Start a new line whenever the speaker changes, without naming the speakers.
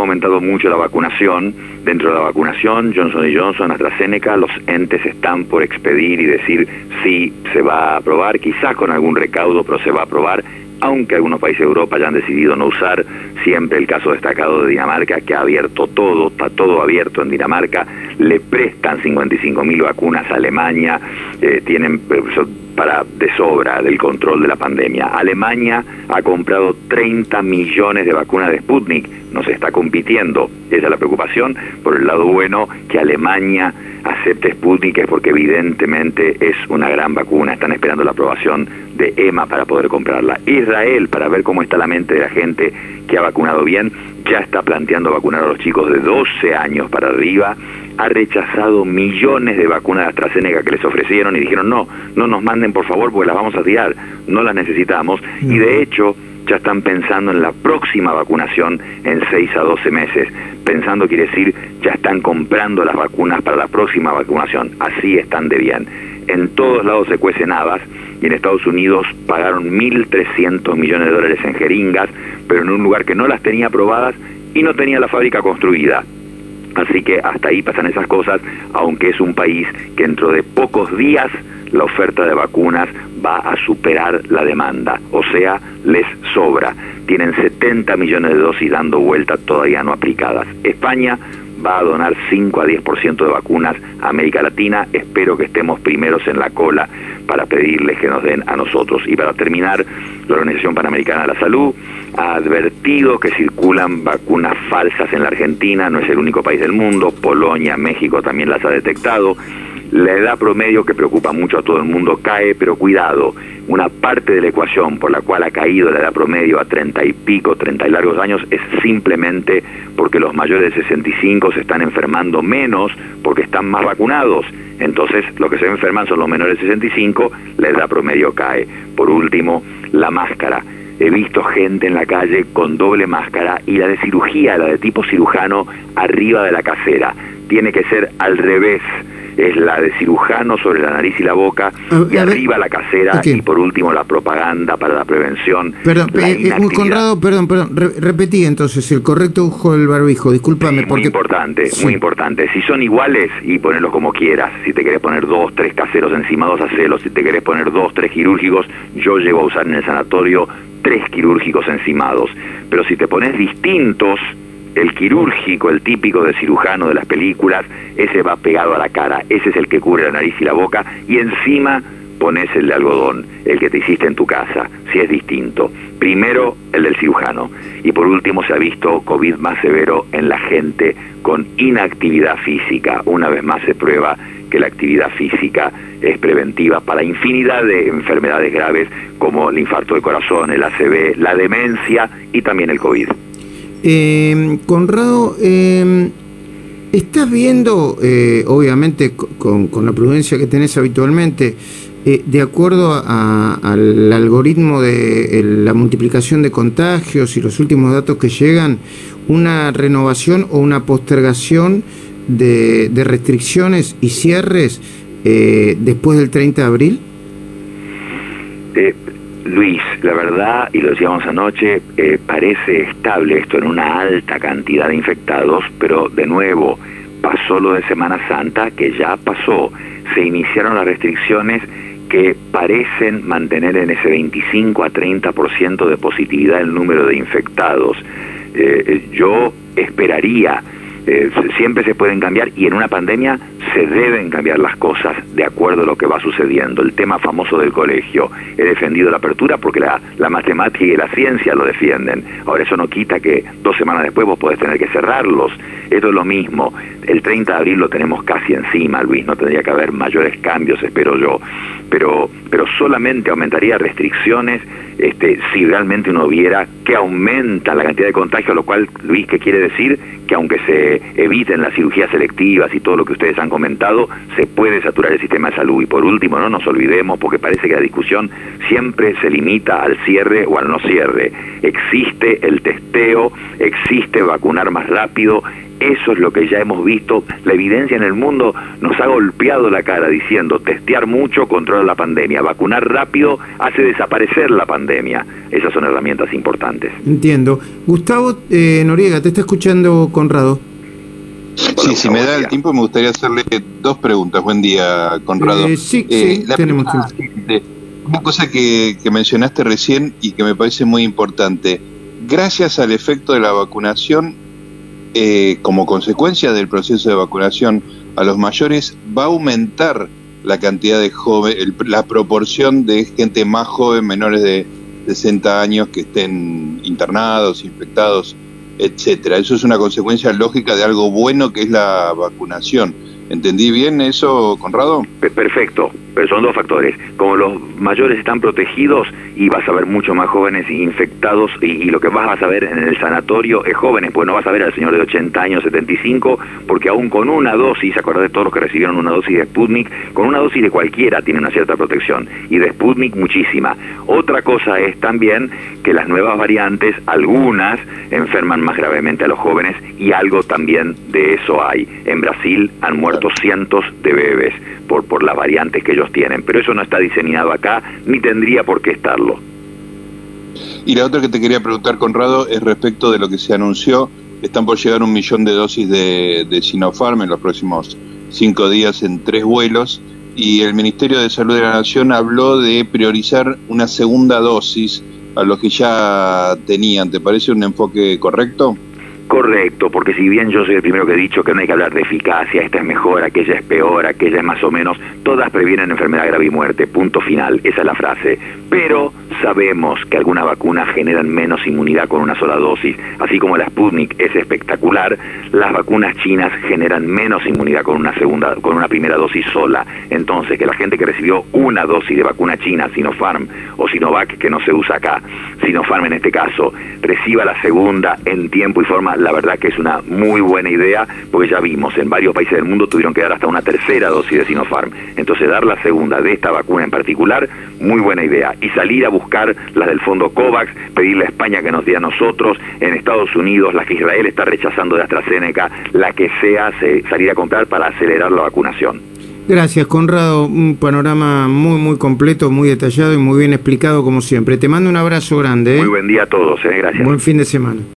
aumentado mucho la vacunación. Dentro de la vacunación, Johnson Johnson, AstraZeneca, los entes están por expedir y decir si se va a aprobar, quizás con algún recaudo, pero se va a aprobar aunque algunos países de Europa hayan decidido no usar, siempre el caso destacado de Dinamarca, que ha abierto todo, está todo abierto en Dinamarca, le prestan 55 mil vacunas a Alemania, eh, tienen eh, para de sobra del control de la pandemia. Alemania ha comprado 30 millones de vacunas de Sputnik, nos está compitiendo, esa es la preocupación, por el lado bueno que Alemania acepte Sputnik es porque evidentemente es una gran vacuna, están esperando la aprobación de EMA para poder comprarla. Israel, para ver cómo está la mente de la gente que ha vacunado bien, ya está planteando vacunar a los chicos de 12 años para arriba, ha rechazado millones de vacunas de AstraZeneca que les ofrecieron y dijeron no, no nos manden por favor porque las vamos a tirar, no las necesitamos y de hecho ya están pensando en la próxima vacunación en 6 a 12 meses. Pensando quiere decir, ya están comprando las vacunas para la próxima vacunación. Así están de bien. En todos lados se cuecen habas y en Estados Unidos pagaron 1.300 millones de dólares en jeringas, pero en un lugar que no las tenía aprobadas y no tenía la fábrica construida. Así que hasta ahí pasan esas cosas, aunque es un país que dentro de pocos días la oferta de vacunas va a superar la demanda, o sea, les sobra. Tienen 70 millones de dosis dando vuelta todavía no aplicadas. España va a donar 5 a 10% de vacunas a América Latina. Espero que estemos primeros en la cola para pedirles que nos den a nosotros. Y para terminar, la Organización Panamericana de la Salud ha advertido que circulan vacunas falsas en la Argentina, no es el único país del mundo, Polonia, México también las ha detectado. La edad promedio, que preocupa mucho a todo el mundo, cae, pero cuidado, una parte de la ecuación por la cual ha caído la edad promedio a 30 y pico, 30 y largos años, es simplemente porque los mayores de 65 se están enfermando menos porque están más vacunados. Entonces, lo que se enferman son los menores de 65, la edad promedio cae. Por último, la máscara. He visto gente en la calle con doble máscara y la de cirugía, la de tipo cirujano, arriba de la casera. Tiene que ser al revés es la de cirujano sobre la nariz y la boca, y arriba la casera, y por último la propaganda para la prevención.
Perdón, eh, eh, Conrado, perdón, perdón, repetí entonces el correcto uso del barbijo, discúlpame.
porque... Muy importante, muy importante. Si son iguales, y ponerlos como quieras. Si te querés poner dos, tres caseros encimados, hacelos. Si te querés poner dos, tres quirúrgicos, yo llevo a usar en el sanatorio tres quirúrgicos encimados. Pero si te pones distintos, el quirúrgico, el típico de cirujano de las películas, ese va pegado a la cara, ese es el que cubre la nariz y la boca, y encima pones el de algodón, el que te hiciste en tu casa, si es distinto. Primero el del cirujano, y por último se ha visto COVID más severo en la gente con inactividad física. Una vez más se prueba que la actividad física es preventiva para infinidad de enfermedades graves como el infarto de corazón, el ACV, la demencia y también el COVID.
Eh, Conrado, eh, estás viendo, eh, obviamente con, la prudencia que tenés habitualmente, eh, de acuerdo al algoritmo de la multiplicación de contagios y los últimos datos que llegan, una renovación o una postergación de, de restricciones y cierres después del 30 de abril?
Luis, la verdad, y lo decíamos anoche, eh, parece estable esto en una alta cantidad de infectados, pero de nuevo, pasó lo de Semana Santa, que ya pasó. Se iniciaron las restricciones que parecen mantener en ese 25 a 30% de positividad el número de infectados. Eh, eh, yo esperaría eh, siempre se pueden cambiar y en una pandemia se deben cambiar las cosas de acuerdo a lo que va sucediendo. El tema famoso del colegio, he defendido la apertura porque la, la matemática y la ciencia lo defienden. Ahora eso no quita que dos semanas después vos podés tener que cerrarlos. Esto es lo mismo. El 30 de abril lo tenemos casi encima, Luis, no tendría que haber mayores cambios, espero yo. Pero, pero solamente aumentaría restricciones este, si realmente uno viera que aumenta la cantidad de contagios, lo cual, Luis, ¿qué quiere decir? Que aunque se eviten las cirugías selectivas y todo lo que ustedes han comentado, se puede saturar el sistema de salud. Y por último, no nos olvidemos, porque parece que la discusión siempre se limita al cierre o al no cierre. Existe el testeo, existe vacunar más rápido, Eso es lo que ya hemos visto. La evidencia en el mundo nos ha golpeado la cara diciendo testear mucho controla la pandemia, vacunar rápido hace desaparecer la pandemia. Esas son herramientas importantes.
Entiendo. Gustavo eh, Noriega, te está escuchando Conrado.
Sí, si me da el tiempo me gustaría hacerle dos preguntas. Buen día, Conrado.
Eh, sí, sí, tenemos tiempo.
Una cosa que, mencionaste recién y que me parece muy importante. Gracias al efecto de la vacunación, eh, como consecuencia del proceso de vacunación a los mayores, va a aumentar la cantidad de jóvenes, la proporción de gente más joven, menores de 60 años, que estén internados, infectados, etcétera. Eso es una consecuencia lógica de algo bueno que es la vacunación. ¿Entendí bien eso, Conrado?
Perfecto, pero son dos factores. Como los mayores están protegidos y vas a ver mucho más jóvenes infectados y, lo que vas a ver en el sanatorio es jóvenes, pues no vas a ver al señor de 80 años, 75, porque aún con una dosis, acordate de todos los que recibieron una dosis de Sputnik, con una dosis de cualquiera tiene una cierta protección y de Sputnik muchísima. Otra cosa es también que las nuevas variantes, algunas enferman más gravemente a los jóvenes y algo también de eso hay. En Brasil han muerto cientos de bebés por, por las variantes que ellos tienen, pero eso no está diseñado acá ni tendría por qué estarlo.
Y la otra que te quería preguntar, Conrado, es respecto de lo que se anunció. Están por llegar un millón de dosis de, de Sinopharm en los próximos cinco días en tres vuelos y el Ministerio de Salud de la Nación habló de priorizar una segunda dosis a los que ya tenían. ¿Te parece un enfoque correcto?
Correcto, porque si bien yo soy el primero que he dicho que no hay que hablar de eficacia, esta es mejor, aquella es peor, aquella es más o menos, todas previenen enfermedad grave y muerte, punto final, esa es la frase. Pero sabemos que algunas vacunas generan menos inmunidad con una sola dosis, así como la Sputnik es espectacular, las vacunas chinas generan menos inmunidad con una segunda, con una primera dosis sola. Entonces, que la gente que recibió una dosis de vacuna china, Sinopharm o Sinovac, que no se usa acá, Sinopharm en este caso, reciba la segunda en tiempo y forma la verdad que es una muy buena idea, porque ya vimos, en varios países del mundo tuvieron que dar hasta una tercera dosis de Sinopharm. Entonces, dar la segunda de esta vacuna en particular, muy buena idea. Y salir a buscar las del fondo COVAX, pedirle a España que nos dé a nosotros, en Estados Unidos, las que Israel está rechazando de AstraZeneca, la que sea, salir a comprar para acelerar la vacunación.
Gracias, Conrado. Un panorama muy, muy completo, muy detallado y muy bien explicado, como siempre. Te mando un abrazo grande.
¿eh? Muy buen día a todos. ¿eh? Gracias.
Buen fin de semana.